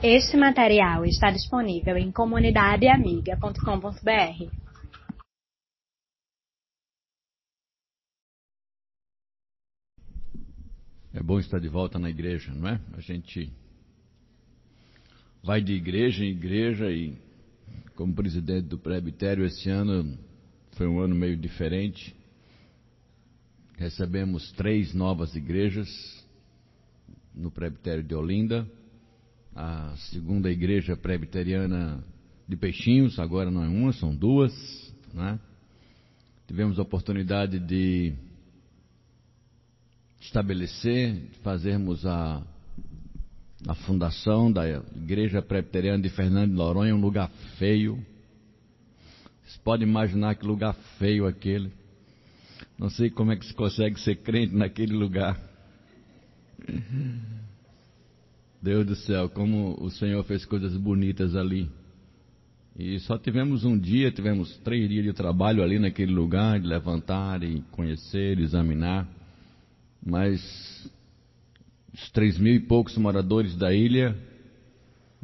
Este material está disponível em comunidadeamiga.com.br. É bom estar de volta na igreja, não é? A gente vai de igreja em igreja e, como presidente do presbitério, esse ano foi um ano meio diferente. Recebemos três novas igrejas no presbitério de Olinda a segunda igreja presbiteriana de Peixinhos, agora não é uma, são duas. Né? Tivemos a oportunidade de estabelecer, fazermos a, a fundação da Igreja Presbiteriana de Fernando de Noronha, um lugar feio. Vocês podem imaginar que lugar feio aquele. Não sei como é que se consegue ser crente naquele lugar. Deus do céu, como o Senhor fez coisas bonitas ali. E só tivemos um dia, tivemos três dias de trabalho ali naquele lugar, de levantar e conhecer, examinar. Mas os três mil e poucos moradores da ilha,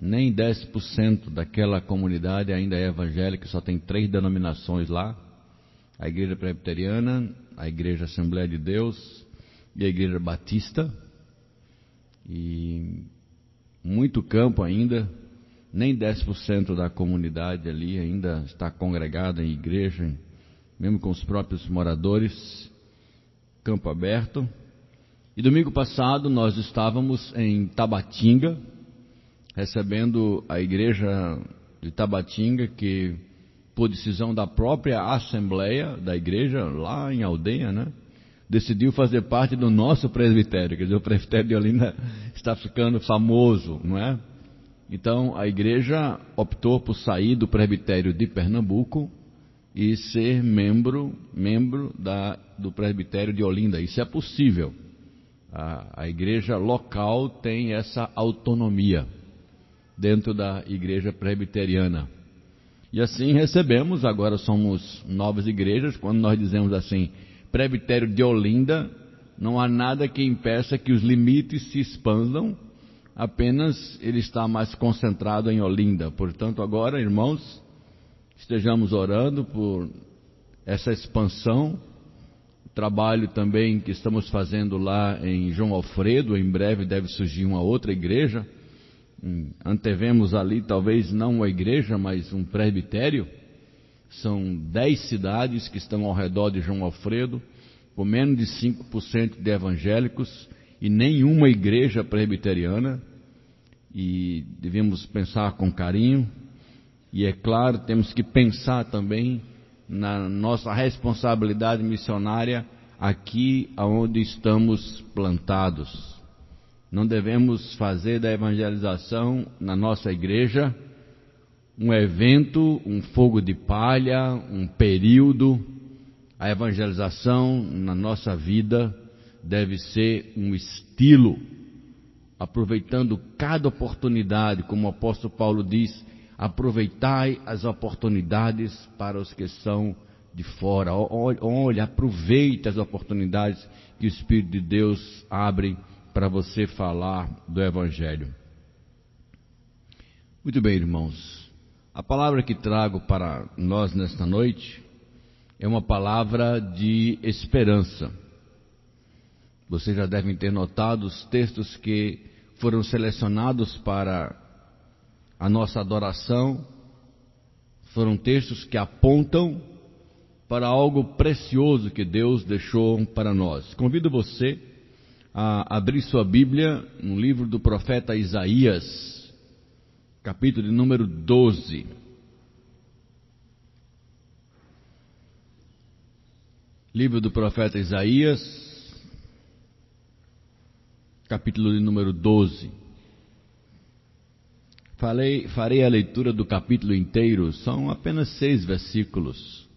nem 10% daquela comunidade ainda é evangélica, só tem três denominações lá: a Igreja Presbiteriana, a Igreja Assembleia de Deus e a Igreja Batista. E muito campo ainda, nem 10% da comunidade ali ainda está congregada em igreja, mesmo com os próprios moradores, campo aberto. E domingo passado nós estávamos em Tabatinga, recebendo a igreja de Tabatinga, que por decisão da própria assembleia da igreja, lá em aldeia, né? Decidiu fazer parte do nosso presbitério. Quer dizer, o presbitério de Olinda está ficando famoso, não é? Então, a igreja optou por sair do presbitério de Pernambuco e ser membro, membro da, do presbitério de Olinda. Isso é possível. A, a igreja local tem essa autonomia dentro da igreja presbiteriana. E assim recebemos, agora somos novas igrejas, quando nós dizemos assim, presbitério de Olinda, não há nada que impeça que os limites se expandam, apenas ele está mais concentrado em Olinda. Portanto, agora, irmãos, estejamos orando por essa expansão, trabalho também que estamos fazendo lá em João Alfredo, em breve deve surgir uma outra igreja. Hum, antevemos ali, talvez não uma igreja, mas um presbitério são dez cidades que estão ao redor de João Alfredo, com menos de 5% de evangélicos e nenhuma igreja presbiteriana. E devemos pensar com carinho. E é claro, temos que pensar também na nossa responsabilidade missionária aqui aonde estamos plantados. Não devemos fazer da evangelização na nossa igreja um evento, um fogo de palha, um período. A evangelização na nossa vida deve ser um estilo, aproveitando cada oportunidade, como o apóstolo Paulo diz, aproveitai as oportunidades para os que são de fora. Olha, aproveite as oportunidades que o Espírito de Deus abre para você falar do Evangelho. Muito bem, irmãos. A palavra que trago para nós nesta noite é uma palavra de esperança. Vocês já devem ter notado os textos que foram selecionados para a nossa adoração. Foram textos que apontam para algo precioso que Deus deixou para nós. Convido você a abrir sua Bíblia no livro do profeta Isaías capítulo de número 12. Livro do profeta Isaías, capítulo de número 12. Falei, farei a leitura do capítulo inteiro, são apenas seis versículos,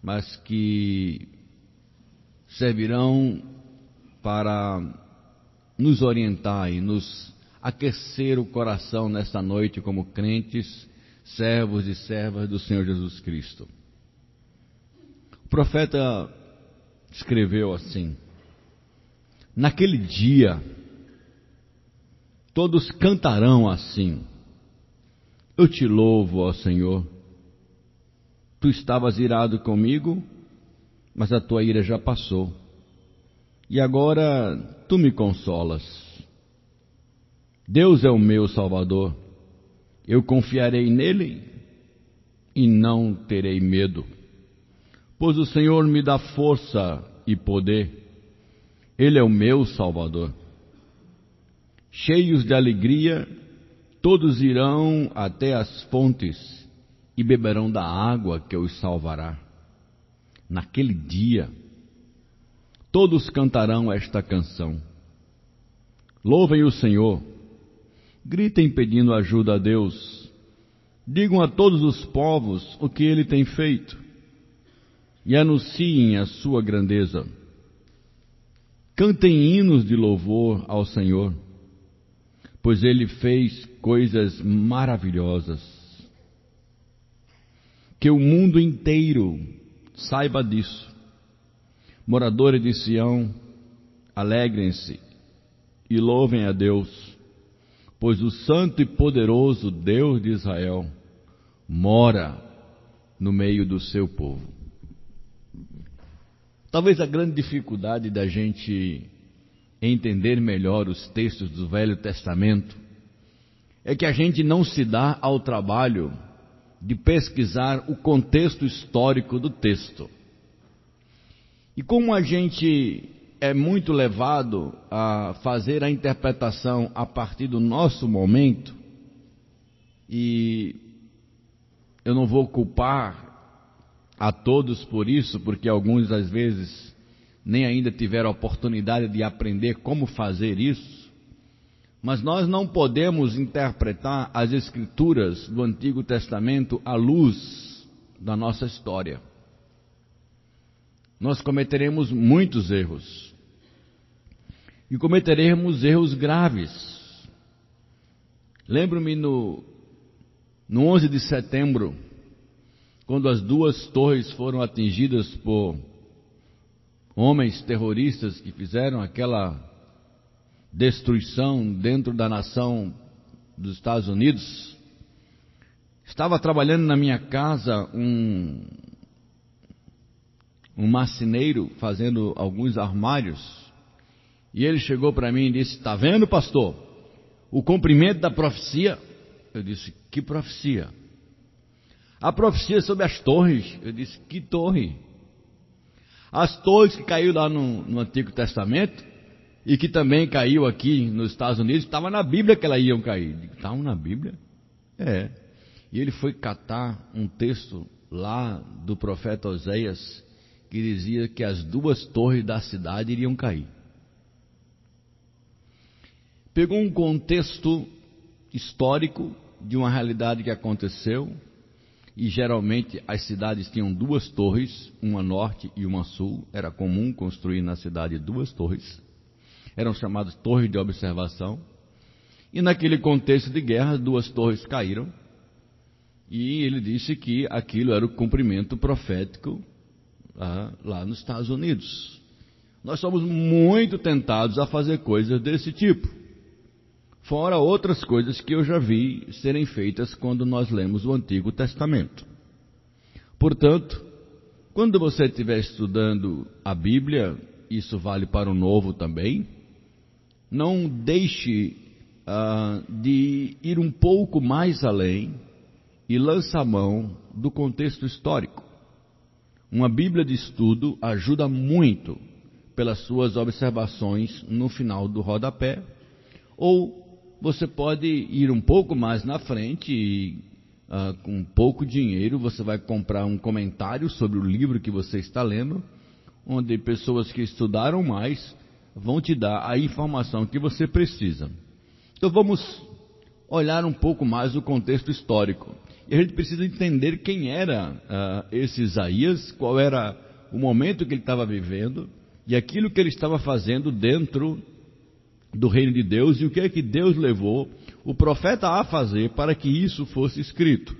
mas que servirão para nos orientar e nos aquecer o coração nesta noite como crentes, servos e servas do Senhor Jesus Cristo. O profeta escreveu assim: Naquele dia Todos cantarão assim. Eu te louvo, ó Senhor. Tu estavas irado comigo, mas a tua ira já passou. E agora tu me consolas. Deus é o meu Salvador. Eu confiarei nele e não terei medo, pois o Senhor me dá força e poder. Ele é o meu Salvador. Cheios de alegria, todos irão até as fontes e beberão da água que os salvará. Naquele dia, todos cantarão esta canção. Louvem o Senhor, gritem pedindo ajuda a Deus, digam a todos os povos o que ele tem feito e anunciem a sua grandeza. Cantem hinos de louvor ao Senhor, pois ele fez coisas maravilhosas. Que o mundo inteiro saiba disso. Moradores de Sião, alegrem-se e louvem a Deus, pois o Santo e Poderoso Deus de Israel mora no meio do seu povo. Talvez a grande dificuldade da gente entender melhor os textos do Velho Testamento é que a gente não se dá ao trabalho de pesquisar o contexto histórico do texto. E como a gente é muito levado a fazer a interpretação a partir do nosso momento, e eu não vou culpar a todos por isso, porque alguns às vezes nem ainda tiveram a oportunidade de aprender como fazer isso. Mas nós não podemos interpretar as Escrituras do Antigo Testamento à luz da nossa história. Nós cometeremos muitos erros. E cometeremos erros graves. Lembro-me no, no 11 de setembro quando as duas torres foram atingidas por homens terroristas que fizeram aquela destruição dentro da nação dos Estados Unidos, estava trabalhando na minha casa um, um marceneiro fazendo alguns armários, e ele chegou para mim e disse: Está vendo, pastor? O cumprimento da profecia. Eu disse: Que profecia? A profecia sobre as torres. Eu disse: Que torre? As torres que caiu lá no, no Antigo Testamento e que também caiu aqui nos Estados Unidos, estava na Bíblia que elas iam cair. Estavam na Bíblia? É. E ele foi catar um texto lá do profeta Oséias que dizia que as duas torres da cidade iriam cair. Pegou um contexto histórico de uma realidade que aconteceu, e geralmente as cidades tinham duas torres, uma norte e uma sul. Era comum construir na cidade duas torres. Eram chamadas torres de observação. E naquele contexto de guerra, duas torres caíram. E ele disse que aquilo era o cumprimento profético ah, lá nos Estados Unidos. Nós somos muito tentados a fazer coisas desse tipo. Fora outras coisas que eu já vi serem feitas quando nós lemos o Antigo Testamento. Portanto, quando você estiver estudando a Bíblia, isso vale para o Novo também, não deixe uh, de ir um pouco mais além e lança a mão do contexto histórico. Uma Bíblia de estudo ajuda muito pelas suas observações no final do rodapé, ou você pode ir um pouco mais na frente e uh, com pouco dinheiro você vai comprar um comentário sobre o livro que você está lendo, onde pessoas que estudaram mais vão te dar a informação que você precisa. Então vamos olhar um pouco mais o contexto histórico. E a gente precisa entender quem era uh, esse Isaías, qual era o momento que ele estava vivendo e aquilo que ele estava fazendo dentro do reino de Deus e o que é que Deus levou o profeta a fazer para que isso fosse escrito.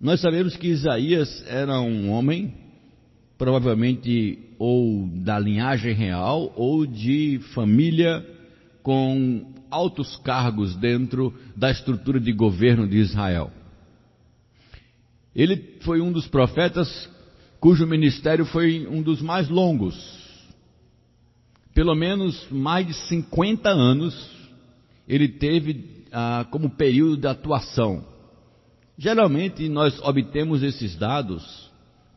Nós sabemos que Isaías era um homem, provavelmente ou da linhagem real ou de família com altos cargos dentro da estrutura de governo de Israel. Ele foi um dos profetas cujo ministério foi um dos mais longos. Pelo menos mais de 50 anos ele teve ah, como período de atuação. Geralmente nós obtemos esses dados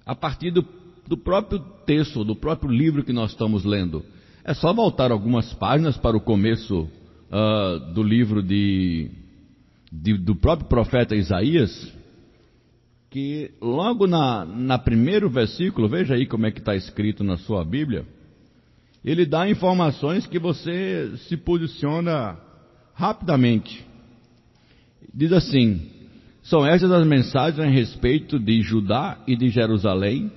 a partir do, do próprio texto, do próprio livro que nós estamos lendo. É só voltar algumas páginas para o começo uh, do livro de, de, do próprio profeta Isaías, que logo na, na primeiro versículo, veja aí como é que está escrito na sua Bíblia, ele dá informações que você se posiciona rapidamente. Diz assim: são estas as mensagens a respeito de Judá e de Jerusalém,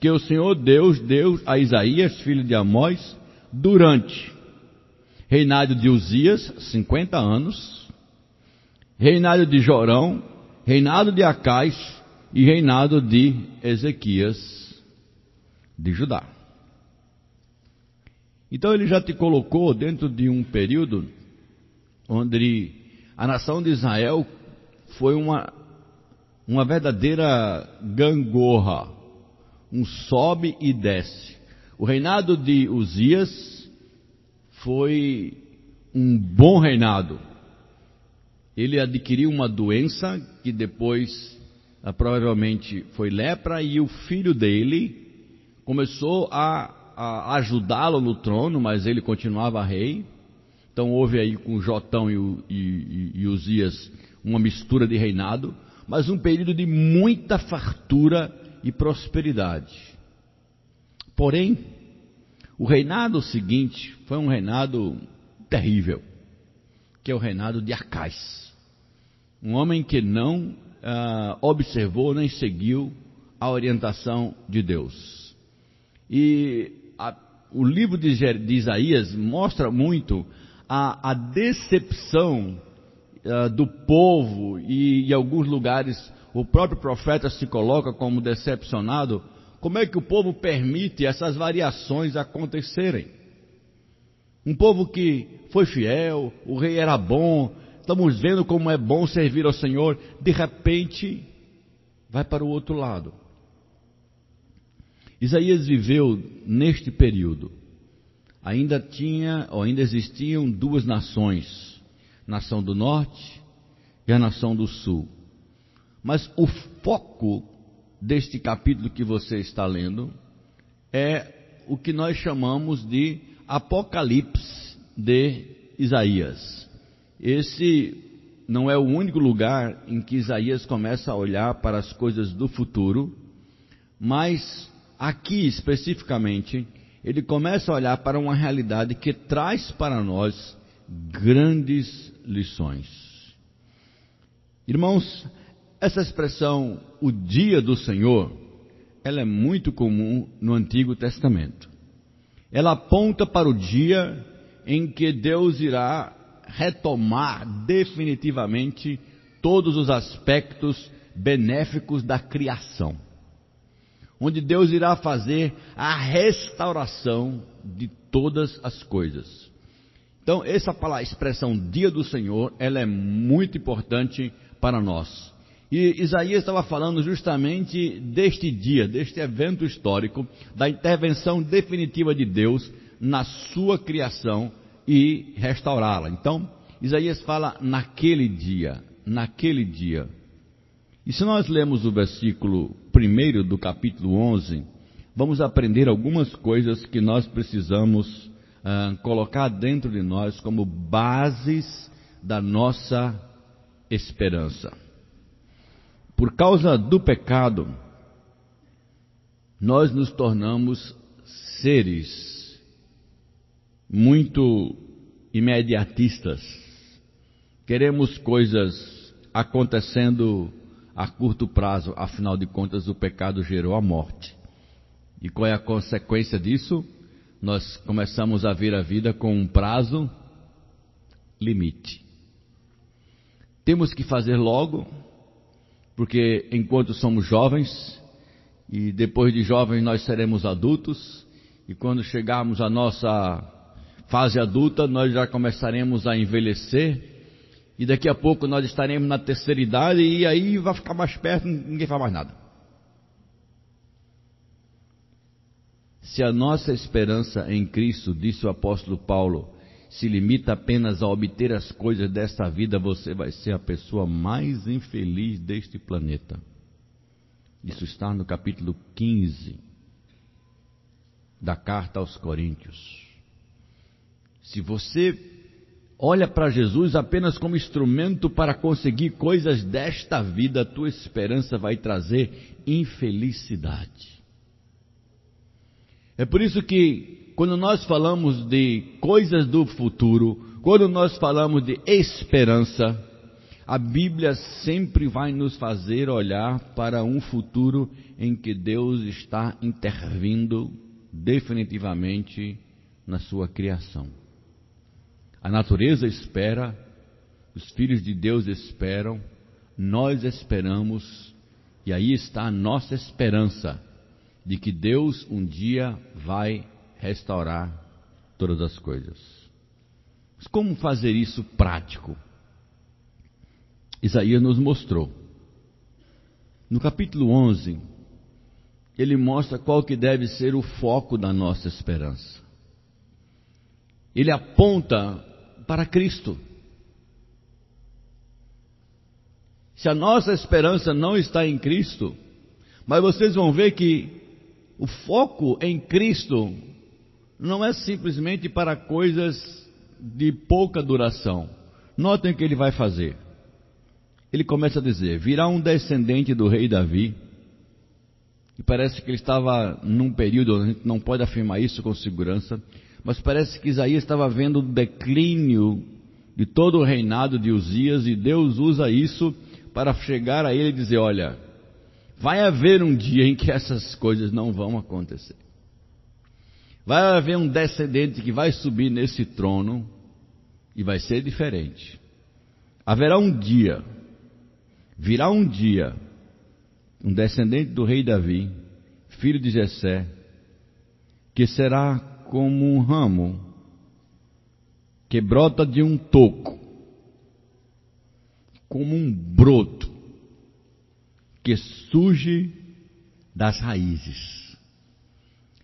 que o Senhor Deus deu a Isaías, filho de Amós, durante reinado de Uzias, 50 anos, reinado de Jorão, reinado de Acais e reinado de Ezequias de Judá. Então ele já te colocou dentro de um período onde a nação de Israel foi uma, uma verdadeira gangorra, um sobe e desce. O reinado de Uzias foi um bom reinado. Ele adquiriu uma doença que depois ah, provavelmente foi lepra e o filho dele começou a, a ajudá-lo no trono, mas ele continuava rei. Então houve aí com Jotão e, e, e Uzias uma mistura de reinado, mas um período de muita fartura e prosperidade. Porém, o reinado seguinte foi um reinado terrível, que é o reinado de Acais. Um homem que não ah, observou nem seguiu a orientação de Deus. E a, o livro de, de, Isaías mostra muito a, a decepção uh, do povo e em alguns lugares o próprio profeta se coloca como decepcionado, como é que o povo permite essas variações acontecerem? Um povo que foi fiel, o rei era bom, estamos vendo como é bom servir ao Senhor, de repente vai para o outro lado. Isaías viveu neste período. Ainda tinha, ou ainda existiam duas nações, nação do norte e a nação do sul. Mas o foco deste capítulo que você está lendo é o que nós chamamos de Apocalipse de Isaías. Esse não é o único lugar em que Isaías começa a olhar para as coisas do futuro, mas aqui especificamente, ele começa a olhar para uma realidade que traz para nós grandes lições. Irmãos, essa expressão, o dia do Senhor, ela é muito comum no Antigo Testamento. Ela aponta para o dia em que Deus irá retomar definitivamente todos os aspectos benéficos da criação. Onde Deus irá fazer a restauração de todas as coisas. Então, essa palavra, expressão dia do Senhor, ela é muito importante para nós. E Isaías estava falando justamente deste dia, deste evento histórico, da intervenção definitiva de Deus na sua criação e restaurá-la. Então, Isaías fala naquele dia, naquele dia. E se nós lemos o versículo 1 do capítulo 11, vamos aprender algumas coisas que nós precisamos uh, colocar dentro de nós como bases da nossa esperança. Por causa do pecado, nós nos tornamos seres muito imediatistas. Queremos coisas acontecendo a curto prazo, afinal de contas, o pecado gerou a morte. E qual é a consequência disso? nós começamos a ver a vida com um prazo limite. Temos que fazer logo, porque enquanto somos jovens, e depois de jovens nós seremos adultos, e quando chegarmos à nossa fase adulta, nós já começaremos a envelhecer. E daqui a pouco nós estaremos na terceira idade e aí vai ficar mais perto, ninguém faz mais nada. Se a nossa esperança em Cristo, disse o apóstolo Paulo, se limita apenas a obter as coisas desta vida, você vai ser a pessoa mais infeliz deste planeta. Isso está no capítulo 15 da carta aos Coríntios. Se você olha para Jesus apenas como instrumento para conseguir coisas desta vida, a tua esperança vai trazer infelicidade. É por isso que quando nós falamos de coisas do futuro, quando nós falamos de esperança, a Bíblia sempre vai nos fazer olhar para um futuro em que Deus está intervindo definitivamente na sua criação. A natureza espera, os filhos de Deus esperam, nós esperamos, e aí está a nossa esperança de que Deus um dia vai restaurar todas as coisas. Mas como fazer isso prático? Isaías nos mostrou. No capítulo 11, ele mostra qual que deve ser o foco da nossa esperança. Ele aponta para Cristo. Se a nossa esperança não está em Cristo, mas vocês vão ver que o foco em Cristo não é simplesmente para coisas de pouca duração. Notem o que ele vai fazer. Ele começa a dizer: virá um descendente do rei Davi e parece que ele estava num período, a gente não pode afirmar isso com segurança, mas parece que Isaías estava vendo o declínio de todo o reinado de Uzias e Deus usa isso para chegar a ele e dizer: Olha, vai haver um dia em que essas coisas não vão acontecer. Vai haver um descendente que vai subir nesse trono e vai ser diferente. Haverá um dia, virá um dia um descendente do rei Davi, filho de Jessé, que será como um ramo que brota de um toco, como um broto que surge das raízes.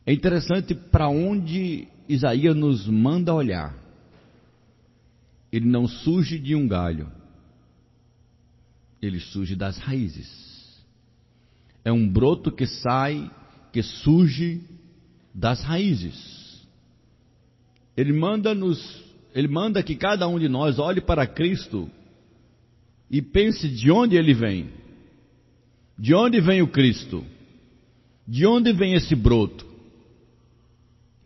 É interessante para onde Isaías nos manda olhar. Ele não surge de um galho, ele surge das raízes é um broto que sai, que surge das raízes. Ele manda nos, ele manda que cada um de nós olhe para Cristo e pense de onde ele vem. De onde vem o Cristo? De onde vem esse broto?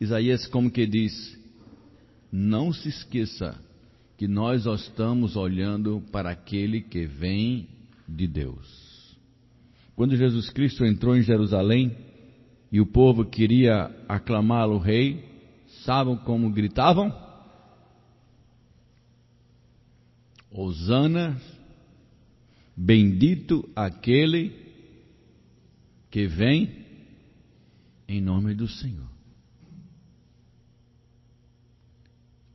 Isaías como que diz: Não se esqueça que nós estamos olhando para aquele que vem de Deus. Quando Jesus Cristo entrou em Jerusalém e o povo queria aclamá-lo rei, sabem como gritavam? Hosana, bendito aquele que vem em nome do Senhor.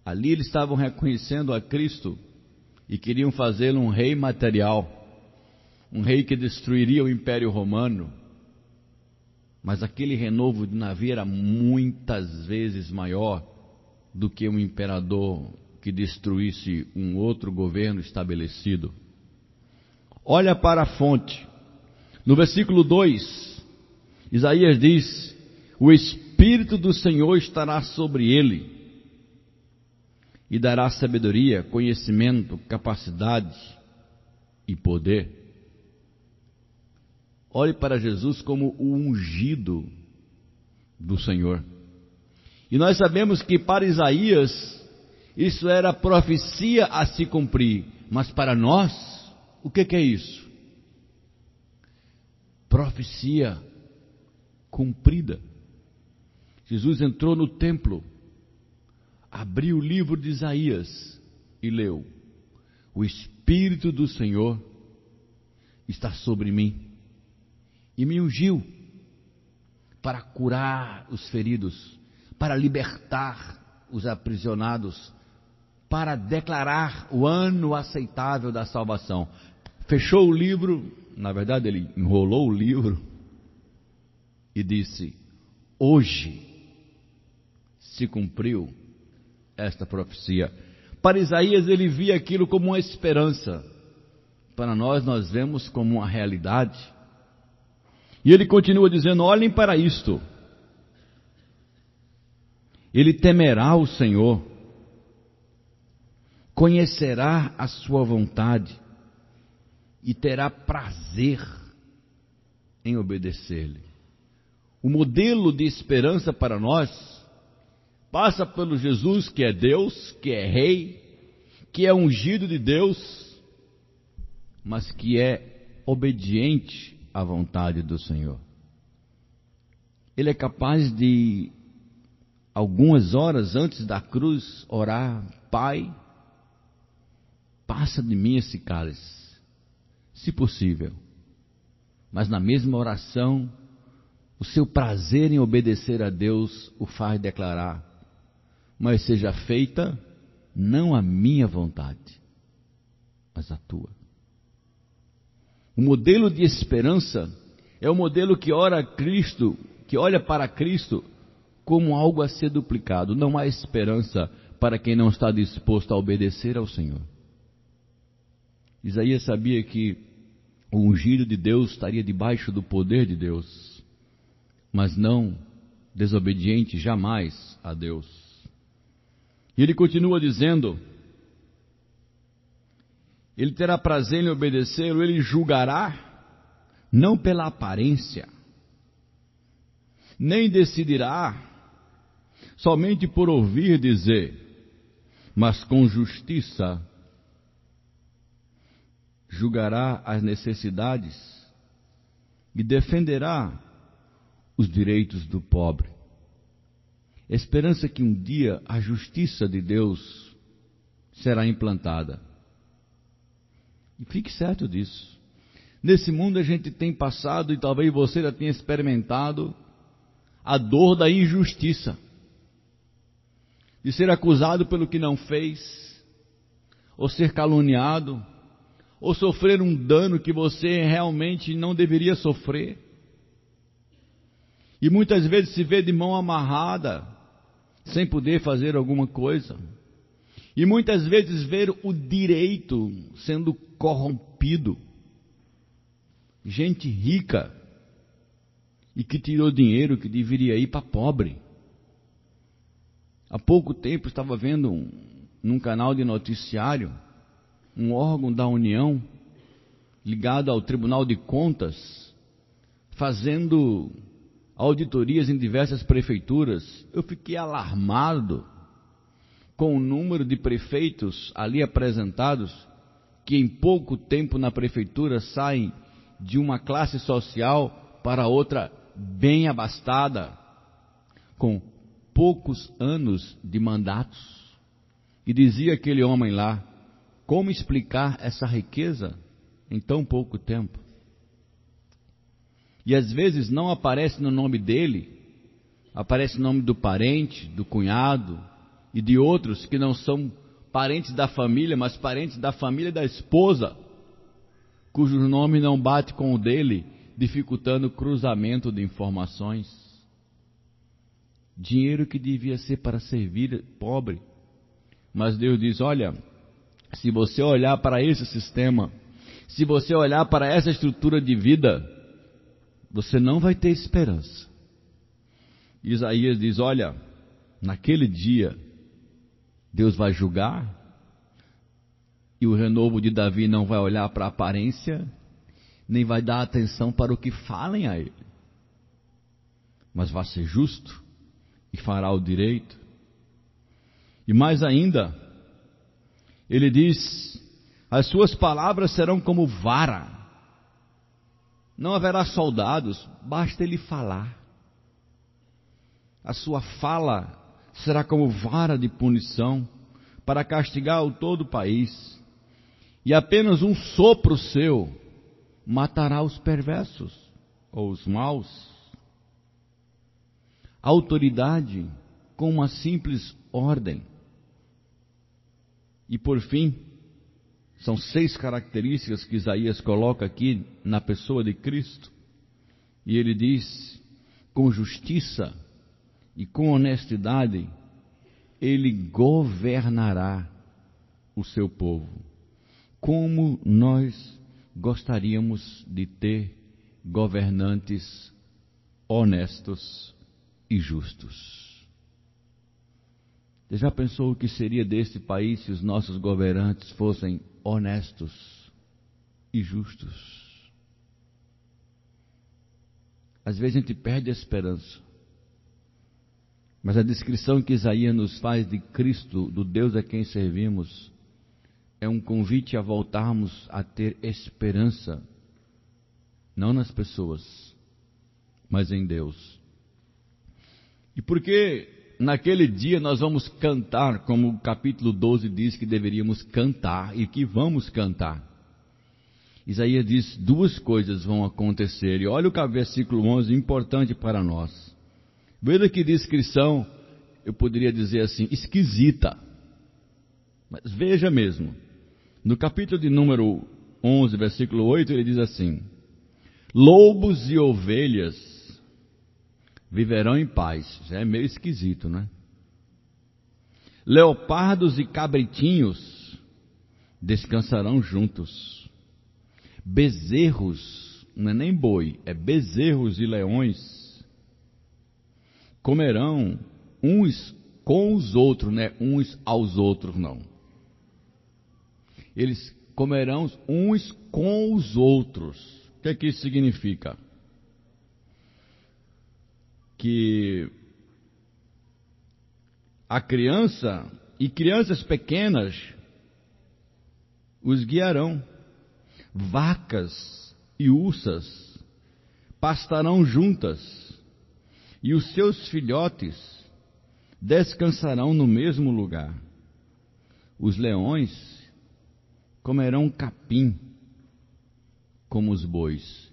Ali eles estavam reconhecendo a Cristo e queriam fazê-lo um rei material um rei que destruiria o Império Romano. Mas aquele renovo de navio era muitas vezes maior do que um imperador que destruísse um outro governo estabelecido. Olha para a fonte. No versículo 2, Isaías diz: O Espírito do Senhor estará sobre ele e dará sabedoria, conhecimento, capacidade e poder. Olhe para Jesus como o ungido do Senhor. E nós sabemos que para Isaías isso era profecia a se cumprir, mas para nós, o que, que é isso? Profecia cumprida. Jesus entrou no templo, abriu o livro de Isaías e leu: O Espírito do Senhor está sobre mim e me ungiu para curar os feridos, para libertar os aprisionados para declarar o ano aceitável da salvação. Fechou o livro, na verdade ele enrolou o livro e disse: Hoje se cumpriu esta profecia. Para Isaías ele via aquilo como uma esperança. Para nós, nós vemos como uma realidade. E ele continua dizendo: olhem para isto. Ele temerá o Senhor, conhecerá a sua vontade e terá prazer em obedecer-lhe. O modelo de esperança para nós passa pelo Jesus que é Deus, que é Rei, que é ungido de Deus, mas que é obediente à vontade do Senhor. Ele é capaz de, algumas horas antes da cruz, orar: Pai, passa de mim esse cálice, se possível. Mas na mesma oração, o seu prazer em obedecer a Deus o faz declarar: Mas seja feita não a minha vontade, mas a tua. O modelo de esperança é o modelo que ora Cristo, que olha para Cristo como algo a ser duplicado. Não há esperança para quem não está disposto a obedecer ao Senhor. Isaías sabia que o ungido de Deus estaria debaixo do poder de Deus, mas não desobediente jamais a Deus. E ele continua dizendo: ele terá prazer em obedecê-lo, ele julgará, não pela aparência, nem decidirá somente por ouvir dizer, mas com justiça julgará as necessidades e defenderá os direitos do pobre. Esperança que um dia a justiça de Deus será implantada. E fique certo disso. Nesse mundo a gente tem passado, e talvez você já tenha experimentado, a dor da injustiça. De ser acusado pelo que não fez, ou ser caluniado, ou sofrer um dano que você realmente não deveria sofrer. E muitas vezes se vê de mão amarrada, sem poder fazer alguma coisa. E muitas vezes ver o direito sendo corrompido. Gente rica e que tirou dinheiro que deveria ir para pobre. Há pouco tempo estava vendo um, num canal de noticiário um órgão da União ligado ao Tribunal de Contas fazendo auditorias em diversas prefeituras. Eu fiquei alarmado com o número de prefeitos ali apresentados que em pouco tempo na prefeitura saem de uma classe social para outra bem abastada, com poucos anos de mandatos. E dizia aquele homem lá: como explicar essa riqueza em tão pouco tempo? E às vezes não aparece no nome dele, aparece o nome do parente, do cunhado, e de outros que não são parentes da família, mas parentes da família da esposa, cujo nome não bate com o dele, dificultando o cruzamento de informações. Dinheiro que devia ser para servir pobre. Mas Deus diz: olha, se você olhar para esse sistema, se você olhar para essa estrutura de vida, você não vai ter esperança. Isaías diz: olha, naquele dia, Deus vai julgar, e o renovo de Davi não vai olhar para a aparência, nem vai dar atenção para o que falem a ele, mas vai ser justo e fará o direito. E mais ainda, ele diz: as suas palavras serão como vara, não haverá soldados, basta ele falar. A sua fala será como vara de punição para castigar o todo o país. E apenas um sopro seu matará os perversos ou os maus. Autoridade, com uma simples ordem. E por fim, são seis características que Isaías coloca aqui na pessoa de Cristo. E ele diz: com justiça e com honestidade, ele governará o seu povo. Como nós gostaríamos de ter governantes honestos e justos. Você já pensou o que seria deste país se os nossos governantes fossem honestos e justos? Às vezes a gente perde a esperança. Mas a descrição que Isaías nos faz de Cristo, do Deus a quem servimos, é um convite a voltarmos a ter esperança, não nas pessoas, mas em Deus. E por que naquele dia nós vamos cantar, como o capítulo 12 diz que deveríamos cantar e que vamos cantar. Isaías diz: duas coisas vão acontecer. E olha o versículo 11, importante para nós. Veja que descrição, eu poderia dizer assim, esquisita. Mas veja mesmo. No capítulo de número 11, versículo 8, ele diz assim: Lobos e ovelhas viverão em paz. Já é meio esquisito, né? Leopardos e cabritinhos descansarão juntos. Bezerros, não é nem boi, é bezerros e leões comerão uns com os outros, né? Uns aos outros, não. Eles comerão uns com os outros. O que, é que isso significa? que a criança e crianças pequenas os guiarão. Vacas e ursas pastarão juntas, e os seus filhotes descansarão no mesmo lugar. Os leões comerão capim como os bois.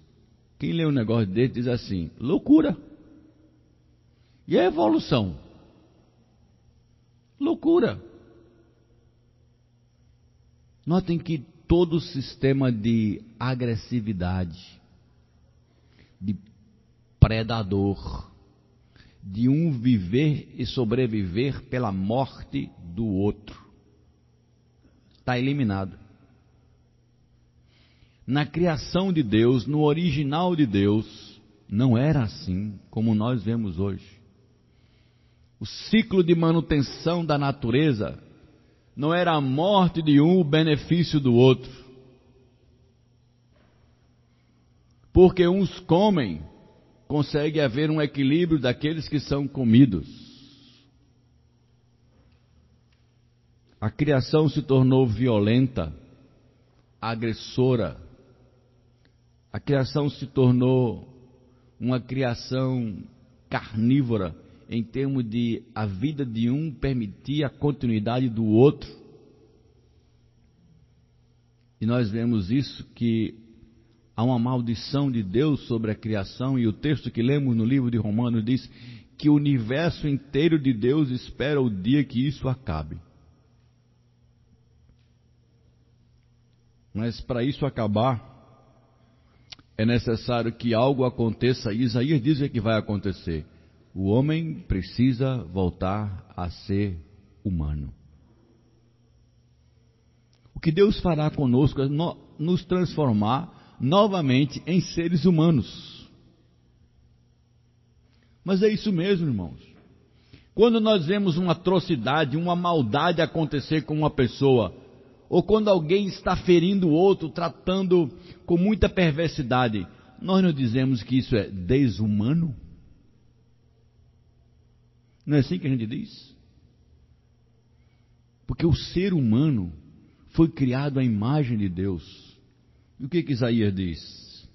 Quem lê um negócio desse diz assim: loucura. E a evolução? Loucura. Notem que todo o sistema de agressividade, de predador, de um viver e sobreviver pela morte do outro, está eliminado. Na criação de Deus, no original de Deus, não era assim como nós vemos hoje. O ciclo de manutenção da natureza não era a morte de um, o benefício do outro. Porque uns comem, consegue haver um equilíbrio daqueles que são comidos. A criação se tornou violenta, agressora. A criação se tornou uma criação carnívora em termos de a vida de um permitir a continuidade do outro. E nós vemos isso que há uma maldição de Deus sobre a criação e o texto que lemos no livro de Romanos diz que o universo inteiro de Deus espera o dia que isso acabe. Mas para isso acabar, é necessário que algo aconteça. Isaías diz o que vai acontecer o homem precisa voltar a ser humano. O que Deus fará conosco é nos transformar novamente em seres humanos. Mas é isso mesmo, irmãos. Quando nós vemos uma atrocidade, uma maldade acontecer com uma pessoa, ou quando alguém está ferindo o outro, tratando com muita perversidade, nós não dizemos que isso é desumano? Não é assim que a gente diz? Porque o ser humano foi criado à imagem de Deus. E o que, que Isaías diz?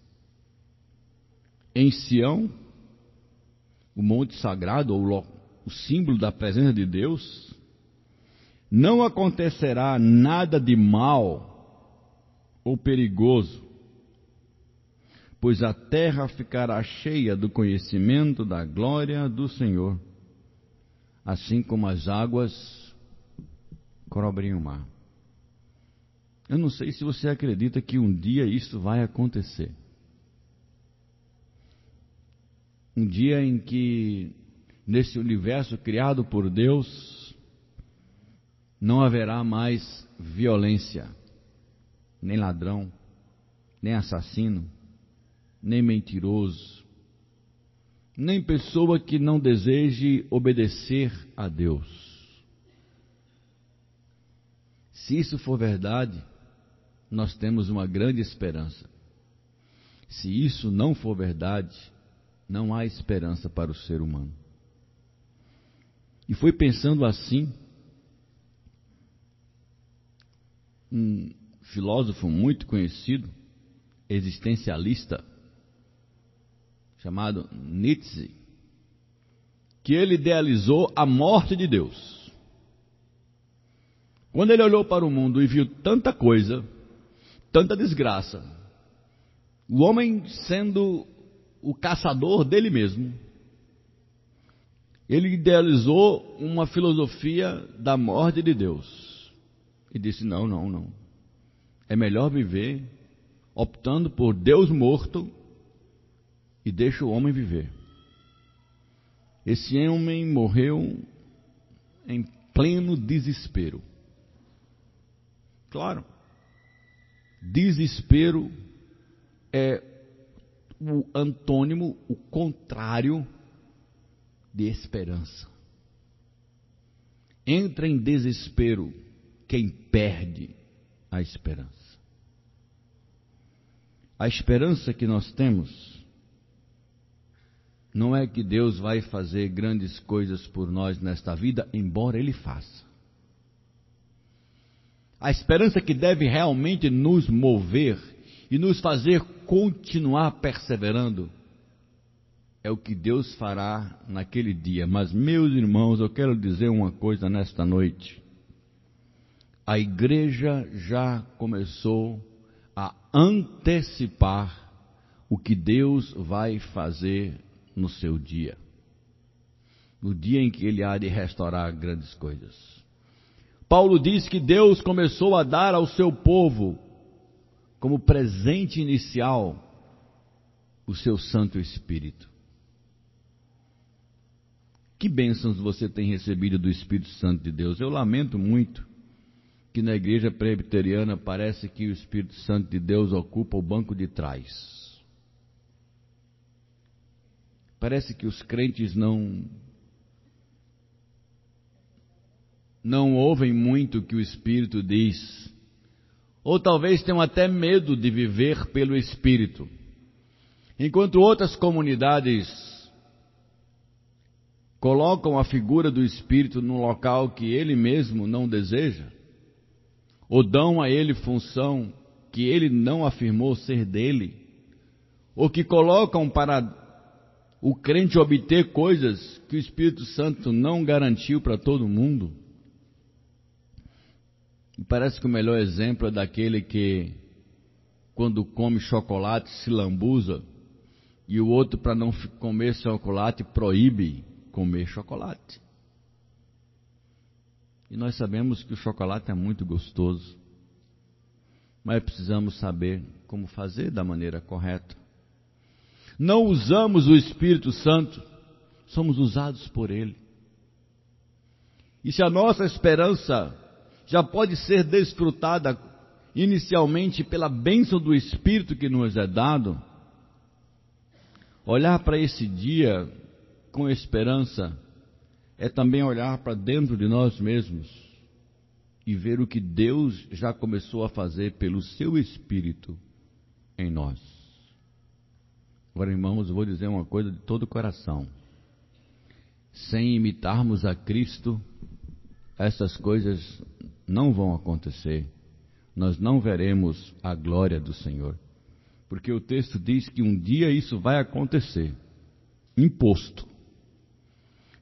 Em Sião, o monte sagrado, ou o símbolo da presença de Deus, não acontecerá nada de mal ou perigoso, pois a terra ficará cheia do conhecimento da glória do Senhor assim como as águas cobrem o mar. Eu não sei se você acredita que um dia isso vai acontecer. Um dia em que, nesse universo criado por Deus, não haverá mais violência, nem ladrão, nem assassino, nem mentiroso, nem pessoa que não deseje obedecer a Deus. Se isso for verdade, nós temos uma grande esperança. Se isso não for verdade, não há esperança para o ser humano. E foi pensando assim, um filósofo muito conhecido, existencialista, chamado Nietzsche, que ele idealizou a morte de Deus. Quando ele olhou para o mundo e viu tanta coisa, tanta desgraça, o homem sendo o caçador dele mesmo, ele idealizou uma filosofia da morte de Deus. E disse: não, não, não. É melhor viver optando por Deus morto e deixa o homem viver. Esse homem morreu em pleno desespero. Claro, desespero é o antônimo, o contrário de esperança. Entra em desespero quem perde a esperança. A esperança que nós temos não é que Deus vai fazer grandes coisas por nós nesta vida, embora Ele faça. A esperança que deve realmente nos mover e nos fazer continuar perseverando é o que Deus fará naquele dia. Mas, meus irmãos, eu quero dizer uma coisa nesta noite. A igreja já começou a antecipar o que Deus vai fazer no seu dia, no dia em que ele há de restaurar grandes coisas. Paulo diz que Deus começou a dar ao seu povo, como presente inicial, o seu Santo Espírito. Que bênçãos você tem recebido do Espírito Santo de Deus? Eu lamento muito que na igreja presbiteriana parece que o Espírito Santo de Deus ocupa o banco de trás. Parece que os crentes não não ouvem muito o que o Espírito diz. Ou talvez tenham até medo de viver pelo Espírito. Enquanto outras comunidades colocam a figura do Espírito num local que ele mesmo não deseja, ou dão a ele função que ele não afirmou ser dele, ou que colocam para o crente obter coisas que o Espírito Santo não garantiu para todo mundo. Parece que o melhor exemplo é daquele que, quando come chocolate, se lambuza, e o outro, para não comer chocolate, proíbe comer chocolate. E nós sabemos que o chocolate é muito gostoso, mas precisamos saber como fazer da maneira correta não usamos o Espírito Santo, somos usados por Ele. E se a nossa esperança já pode ser desfrutada inicialmente pela bênção do Espírito que nos é dado, olhar para esse dia com esperança é também olhar para dentro de nós mesmos e ver o que Deus já começou a fazer pelo seu Espírito em nós. Agora, irmãos, eu vou dizer uma coisa de todo o coração. Sem imitarmos a Cristo, essas coisas não vão acontecer. Nós não veremos a glória do Senhor. Porque o texto diz que um dia isso vai acontecer. Imposto.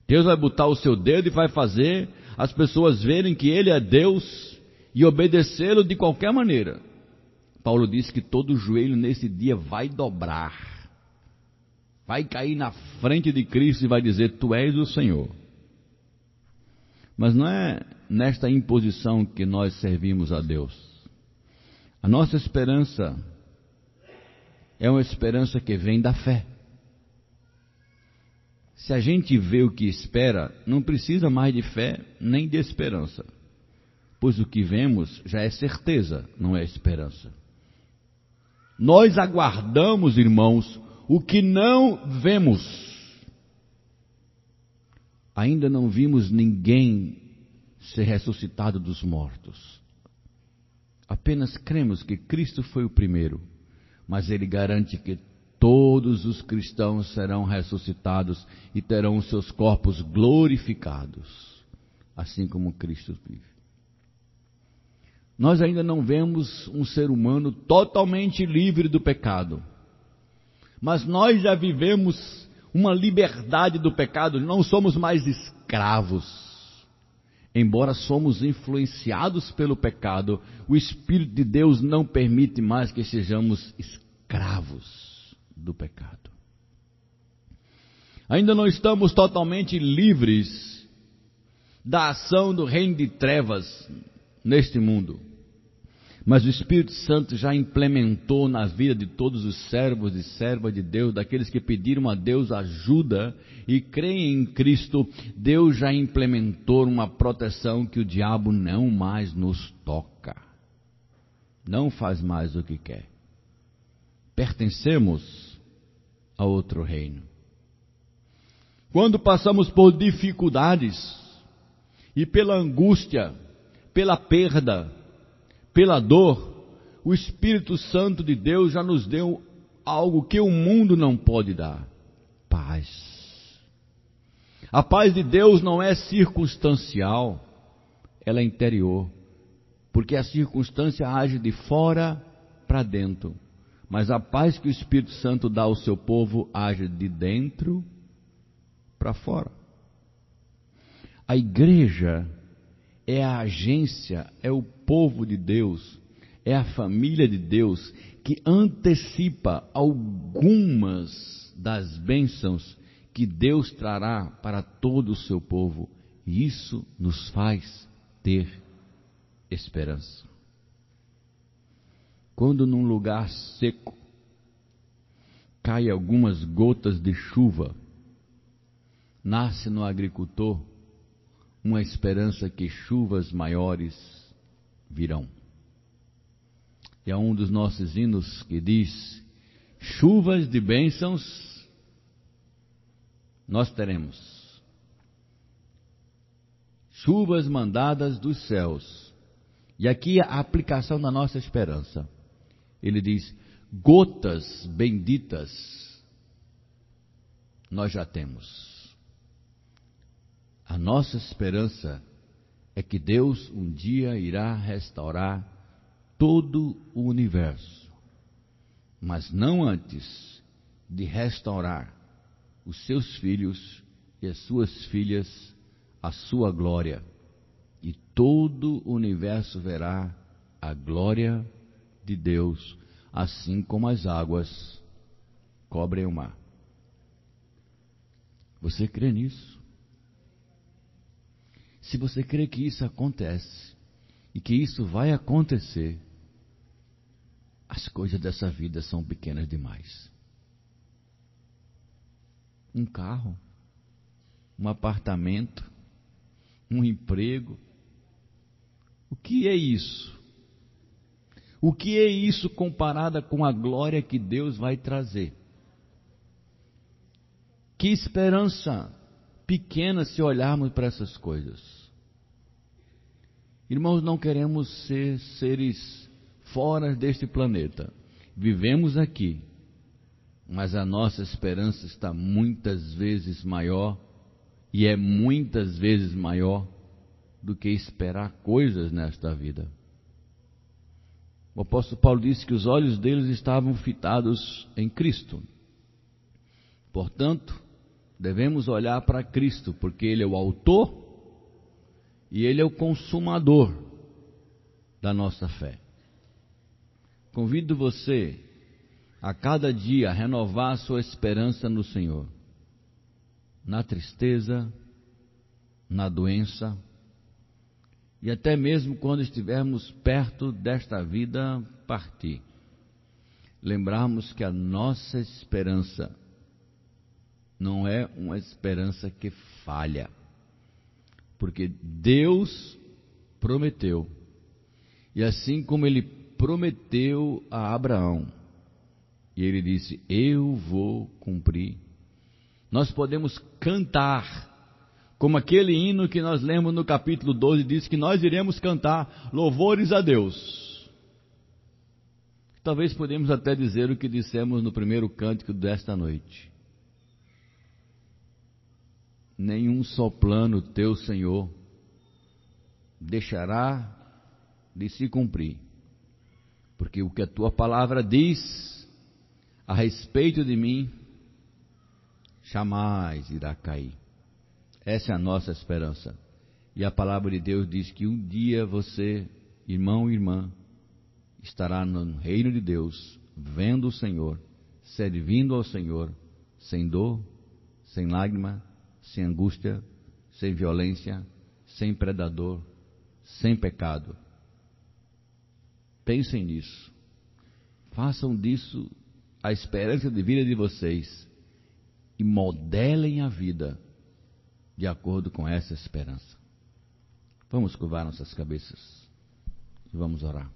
Deus vai botar o seu dedo e vai fazer as pessoas verem que Ele é Deus e obedecê-lo de qualquer maneira. Paulo diz que todo joelho nesse dia vai dobrar vai cair na frente de Cristo e vai dizer: Tu és o Senhor. Mas não é nesta imposição que nós servimos a Deus. A nossa esperança é uma esperança que vem da fé. Se a gente vê o que espera, não precisa mais de fé nem de esperança, pois o que vemos já é certeza, não é esperança. Nós aguardamos, irmãos, o que não vemos. Ainda não vimos ninguém ser ressuscitado dos mortos. Apenas cremos que Cristo foi o primeiro, mas ele garante que todos os cristãos serão ressuscitados e terão seus corpos glorificados, assim como Cristo vive. Nós ainda não vemos um ser humano totalmente livre do pecado, mas nós já vivemos uma liberdade do pecado, não somos mais escravos. Embora somos influenciados pelo pecado, o Espírito de Deus não permite mais que sejamos escravos do pecado. Ainda não estamos totalmente livres da ação do reino de trevas neste mundo. Mas o Espírito Santo já implementou na vida de todos os servos e servas de Deus, daqueles que pediram a Deus ajuda e creem em Cristo, Deus já implementou uma proteção que o diabo não mais nos toca. Não faz mais o que quer. Pertencemos a outro reino. Quando passamos por dificuldades e pela angústia, pela perda, pela dor, o Espírito Santo de Deus já nos deu algo que o mundo não pode dar: paz. A paz de Deus não é circunstancial, ela é interior, porque a circunstância age de fora para dentro, mas a paz que o Espírito Santo dá ao seu povo age de dentro para fora. A igreja é a agência, é o povo de Deus, é a família de Deus que antecipa algumas das bênçãos que Deus trará para todo o seu povo. E isso nos faz ter esperança. Quando num lugar seco cai algumas gotas de chuva, nasce no agricultor uma esperança que chuvas maiores virão. E é um dos nossos hinos que diz: chuvas de bênçãos nós teremos. Chuvas mandadas dos céus. E aqui a aplicação da nossa esperança. Ele diz: gotas benditas nós já temos. A nossa esperança é que Deus um dia irá restaurar todo o universo, mas não antes de restaurar os seus filhos e as suas filhas a sua glória, e todo o universo verá a glória de Deus, assim como as águas cobrem o mar. Você crê nisso? Se você crê que isso acontece e que isso vai acontecer, as coisas dessa vida são pequenas demais. Um carro, um apartamento, um emprego. O que é isso? O que é isso comparada com a glória que Deus vai trazer? Que esperança pequena se olharmos para essas coisas. Irmãos, não queremos ser seres fora deste planeta. Vivemos aqui, mas a nossa esperança está muitas vezes maior e é muitas vezes maior do que esperar coisas nesta vida. O apóstolo Paulo disse que os olhos deles estavam fitados em Cristo. Portanto, devemos olhar para Cristo, porque Ele é o autor e Ele é o consumador da nossa fé. Convido você a cada dia a renovar a sua esperança no Senhor, na tristeza, na doença, e até mesmo quando estivermos perto desta vida partir, lembrarmos que a nossa esperança não é uma esperança que falha, porque Deus prometeu, e assim como Ele prometeu a Abraão, e ele disse: Eu vou cumprir. Nós podemos cantar como aquele hino que nós lemos no capítulo 12 diz que nós iremos cantar louvores a Deus. Talvez podemos até dizer o que dissemos no primeiro cântico desta noite. Nenhum só plano teu, Senhor, deixará de se cumprir. Porque o que a tua palavra diz a respeito de mim, jamais irá cair. Essa é a nossa esperança. E a palavra de Deus diz que um dia você, irmão e irmã, estará no reino de Deus, vendo o Senhor, servindo ao Senhor, sem dor, sem lágrima, sem angústia, sem violência, sem predador, sem pecado. Pensem nisso. Façam disso a esperança de vida de vocês e modelem a vida de acordo com essa esperança. Vamos curvar nossas cabeças e vamos orar.